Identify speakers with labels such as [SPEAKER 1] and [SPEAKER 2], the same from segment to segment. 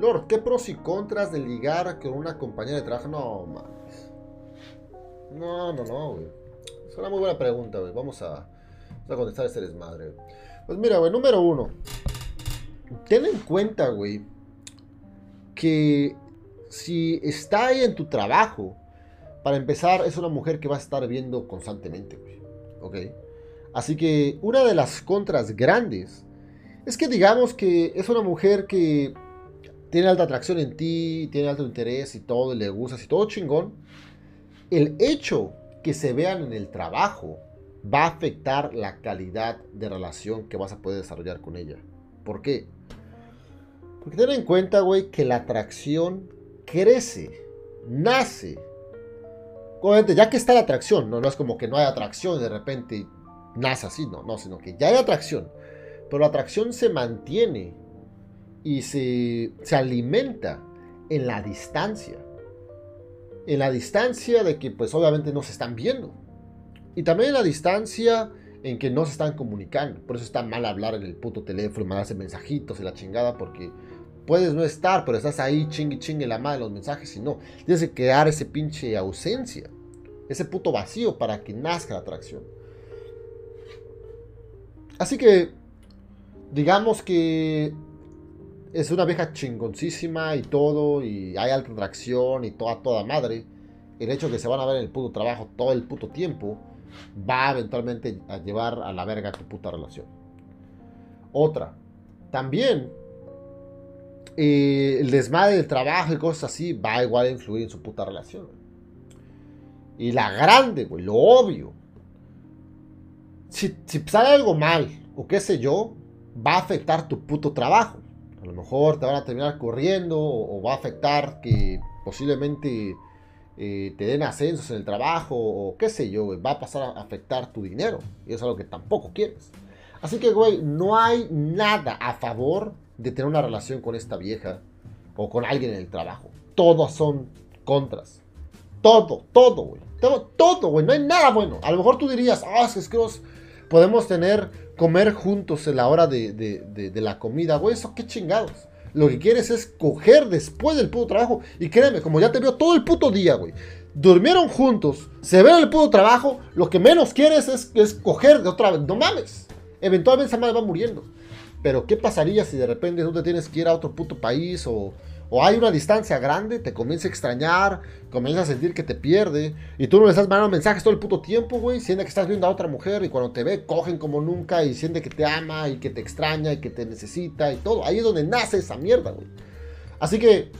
[SPEAKER 1] Lord, ¿qué pros y contras de ligar con una compañera de trabajo? No, mames. No, no, no, güey. Es una muy buena pregunta, güey. Vamos a, vamos a contestar ese desmadre, güey. Pues mira, güey, número uno. Ten en cuenta, güey, que si está ahí en tu trabajo, para empezar, es una mujer que vas a estar viendo constantemente, güey. ¿Ok? Así que una de las contras grandes es que digamos que es una mujer que tiene alta atracción en ti, tiene alto interés y todo, y le gustas y todo chingón. El hecho que se vean en el trabajo va a afectar la calidad de relación que vas a poder desarrollar con ella. ¿Por qué? Porque ten en cuenta, güey, que la atracción crece, nace. Obviamente, ya que está la atracción, no, no es como que no hay atracción y de repente nace así, no, no, sino que ya hay atracción. Pero la atracción se mantiene y se, se alimenta en la distancia. En la distancia de que pues obviamente no se están viendo. Y también en la distancia en que no se están comunicando. Por eso está mal hablar en el puto teléfono, mandarse mensajitos y la chingada, porque puedes no estar, pero estás ahí chingue chingue la madre los mensajes y no. Tienes que crear ese pinche ausencia, ese puto vacío para que nazca la atracción. Así que, digamos que es una vieja chingoncísima y todo, y hay alta atracción y toda, toda madre. El hecho de que se van a ver en el puto trabajo todo el puto tiempo va eventualmente a llevar a la verga tu puta relación. Otra, también eh, el desmadre del trabajo y cosas así va igual a influir en su puta relación. Y la grande, güey, lo obvio. Si, si sale algo mal, o qué sé yo, va a afectar tu puto trabajo. A lo mejor te van a terminar corriendo, o, va a afectar que posiblemente eh, te den ascensos en el trabajo o qué sé yo, va a pasar a afectar tu dinero. Y es algo que tampoco quieres. Así que, güey, no hay nada a favor de tener una relación con esta vieja o con alguien en el trabajo. Todos son contras. Todo, todo, güey. Todo, todo, güey. No hay nada bueno. A lo mejor tú dirías, ah, es que podemos tener, comer juntos en la hora de, de, la comida, güey. Eso qué chingados. Lo que quieres es coger después del puto trabajo. Y créeme, como ya te veo todo el puto día, güey. Durmieron juntos, se ven el puto trabajo. Lo que menos quieres es, es coger de otra vez. No mames. Eventualmente esa madre va muriendo. Pero ¿qué pasaría si de repente tú te tienes que ir a otro puto país o, o hay una distancia grande, te comienza a extrañar, comienza a sentir que te pierde, y tú no le estás mandando mensajes todo el puto tiempo, güey, siente que estás viendo a otra mujer y cuando te ve cogen como nunca y siente que te ama y que te extraña y que te necesita y todo. Ahí es donde nace esa mierda, güey. Así que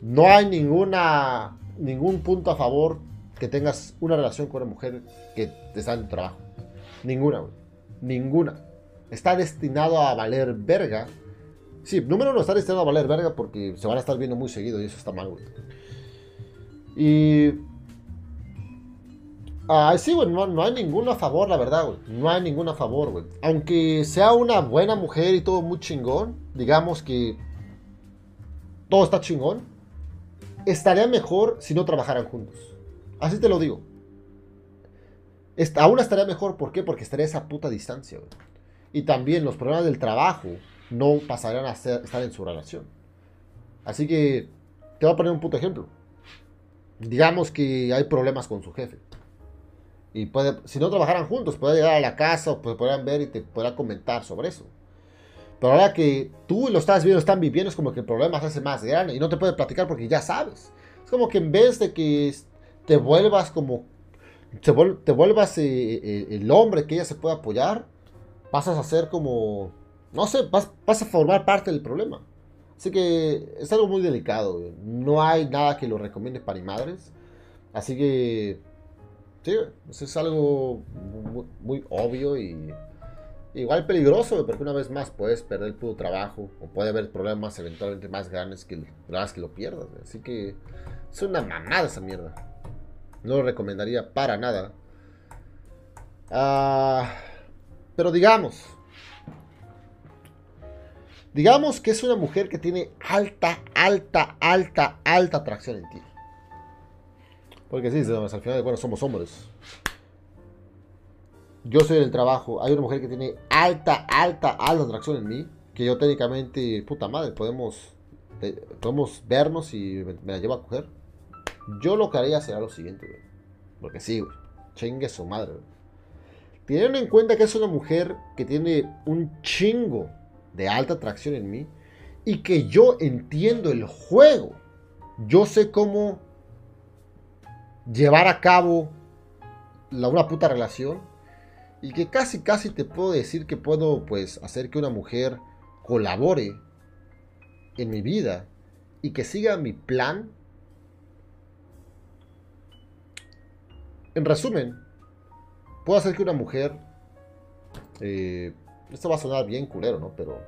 [SPEAKER 1] no hay ninguna ningún punto a favor que tengas una relación con una mujer que te está en tu trabajo. Ninguna, güey. Ninguna. Está destinado a valer verga Sí, número uno, está destinado a valer verga porque se van a estar viendo muy seguido y eso está mal, güey. Y. Ah, sí, güey, no, hay ninguno a favor, la verdad, güey. No hay ninguno a favor, güey. Aunque sea una buena mujer y todo muy chingón, digamos que todo está chingón, estaría mejor si no trabajaran juntos. Así te lo digo. aún estaría mejor, ¿por qué? Porque estaría esa puta distancia, güey. Y también los problemas del trabajo no pasarían a estar en su relación. Así que te voy a poner un puto ejemplo. Digamos que hay problemas con su jefe. Y puede, si no trabajaran juntos, puede llegar a la casa o podrán ver y te podrá comentar sobre eso. Pero ahora que tú lo estás viendo, están viviendo, es como que el problema se hace más grande y no te puede platicar porque ya sabes. Es como que en vez de que te vuelvas como. Te, vuelvas eh, eh, el hombre que ella se pueda apoyar, pasas a ser como no sé, vas, a formar parte del problema. Así que es algo muy delicado. No hay nada que lo recomiende para madres. Así que, sí, eso es algo muy, obvio y igual peligroso, porque una vez más puedes perder el puto trabajo o puede haber problemas eventualmente más grandes que, que lo pierdas. Así que es una mamada esa mierda. No lo recomendaría para nada. Ah, pero digamos, Digamos que es una mujer que tiene alta, alta, alta, alta atracción en ti. Porque sí, al final, bueno, somos hombres. Yo soy del trabajo. Hay una mujer que tiene alta, alta, alta atracción en mí. Que yo técnicamente, puta madre, podemos podemos vernos y me, la llevo a coger. Yo lo que haría será lo siguiente, güey. Porque sí, güey. Chingue su madre, güey. En cuenta que es una mujer que tiene un chingo de alta atracción en mí y que yo entiendo el juego. Yo sé cómo llevar a cabo la, una puta relación y que casi casi te puedo decir que puedo pues hacer que una mujer colabore en mi vida y que siga mi plan. En resumen, puedo hacer que una mujer... Eh, esto va a sonar bien culero, ¿no? Pero...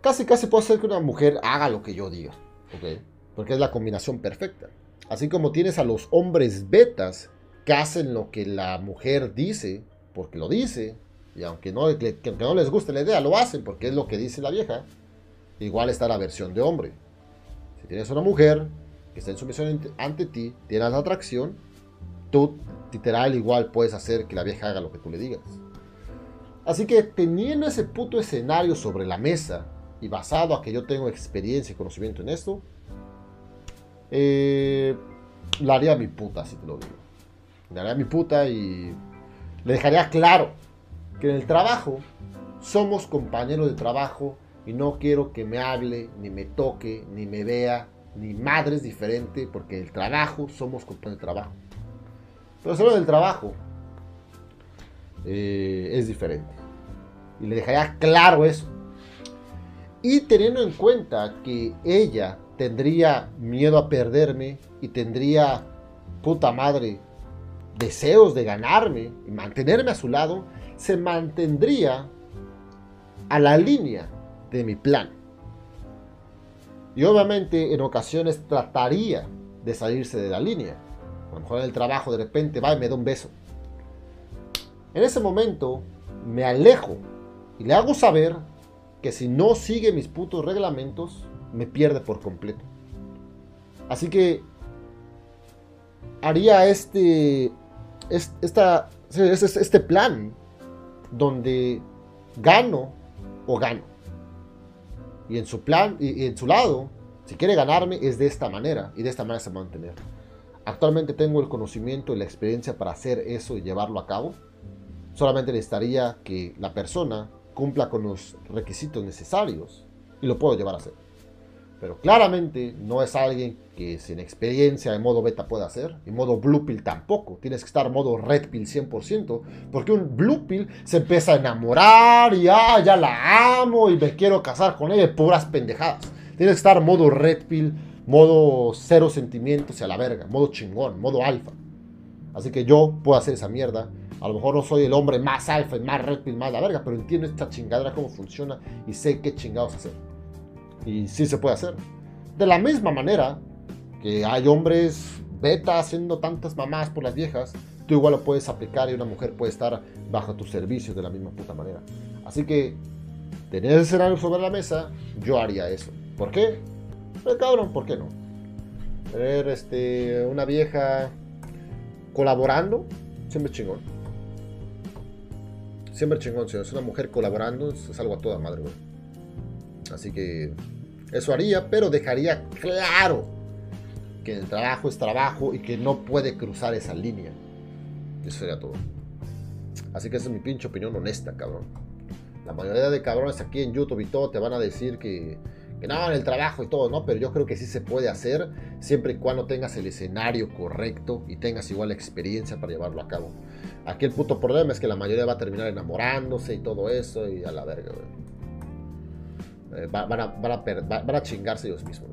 [SPEAKER 1] Casi, casi puedo hacer que una mujer haga lo que yo diga. ¿Ok? Porque es la combinación perfecta. Así como tienes a los hombres betas que hacen lo que la mujer dice, porque lo dice, y aunque no, no les guste la idea, lo hacen porque es lo que dice la vieja. Igual está la versión de hombre. Si tienes una mujer que está en sumisión ante ti, tienes la atracción, tú literal igual puedes hacer que la vieja haga lo que tú le digas. Así que teniendo ese puto escenario sobre la mesa y basado a que yo tengo experiencia y conocimiento en esto, eh, la haría mi puta, si te lo digo. Le haría mi puta y le dejaría claro que en el trabajo somos compañeros de trabajo y no quiero que me hable, ni me toque, ni me vea, ni madre es diferente, porque el trabajo somos compañeros de trabajo. Pero solo del trabajo eh, es diferente. Y le dejaría claro eso. Y teniendo en cuenta que ella tendría miedo a perderme y tendría, puta madre, deseos de ganarme y mantenerme a su lado, se mantendría a la línea de mi plan. Y obviamente en ocasiones trataría de salirse de la línea. A lo mejor en el trabajo de repente va y me da un beso. En ese momento me alejo y le hago saber que si no sigue mis putos reglamentos, me pierde por completo. Así que haría este, esta, este plan donde gano o gano. Y en su plan, y, en su lado, si quiere ganarme, es de esta manera. Y de esta manera se va a mantener. Actualmente tengo el conocimiento y la experiencia para hacer eso y llevarlo a cabo. Solamente necesitaría que la persona cumpla con los requisitos necesarios y lo puedo llevar a hacer. Pero claramente no es alguien que sin experiencia en modo beta pueda hacer. Y modo blue pill tampoco. Tienes que estar modo red pill 100%. Porque un blue pill se empieza a enamorar y ah, ya la amo y me quiero casar con ella. Puras pendejadas. Tienes que estar modo red pill, modo cero sentimientos y a la verga. Modo chingón, modo alfa. Así que yo puedo hacer esa mierda. A lo mejor no soy el hombre más alfa y más red más la verga. Pero entiendo esta chingadera cómo funciona y sé qué chingados hacer. Y sí se puede hacer. De la misma manera que hay hombres beta haciendo tantas mamás por las viejas, tú igual lo puedes aplicar y una mujer puede estar bajo tus servicios de la misma puta manera. Así que, tener ese escenario sobre la mesa, yo haría eso. ¿Por qué? Pues cabrón, ¿por qué no? Tener este, una vieja colaborando, siempre chingón. Siempre chingón, si es una mujer colaborando, es algo a toda madre, güey. Así que eso haría, pero dejaría claro que el trabajo es trabajo y que no puede cruzar esa línea. Eso sería todo. Así que esa es mi pinche opinión honesta, cabrón. La mayoría de cabrones aquí en YouTube y todo te van a decir que, que no, en el trabajo y todo, ¿no? Pero yo creo que sí se puede hacer siempre y cuando tengas el escenario correcto y tengas igual experiencia para llevarlo a cabo. Aquí el puto problema es que la mayoría va a terminar enamorándose y todo eso y a la verga, güey. Eh, van, a, chingarse ellos mismos.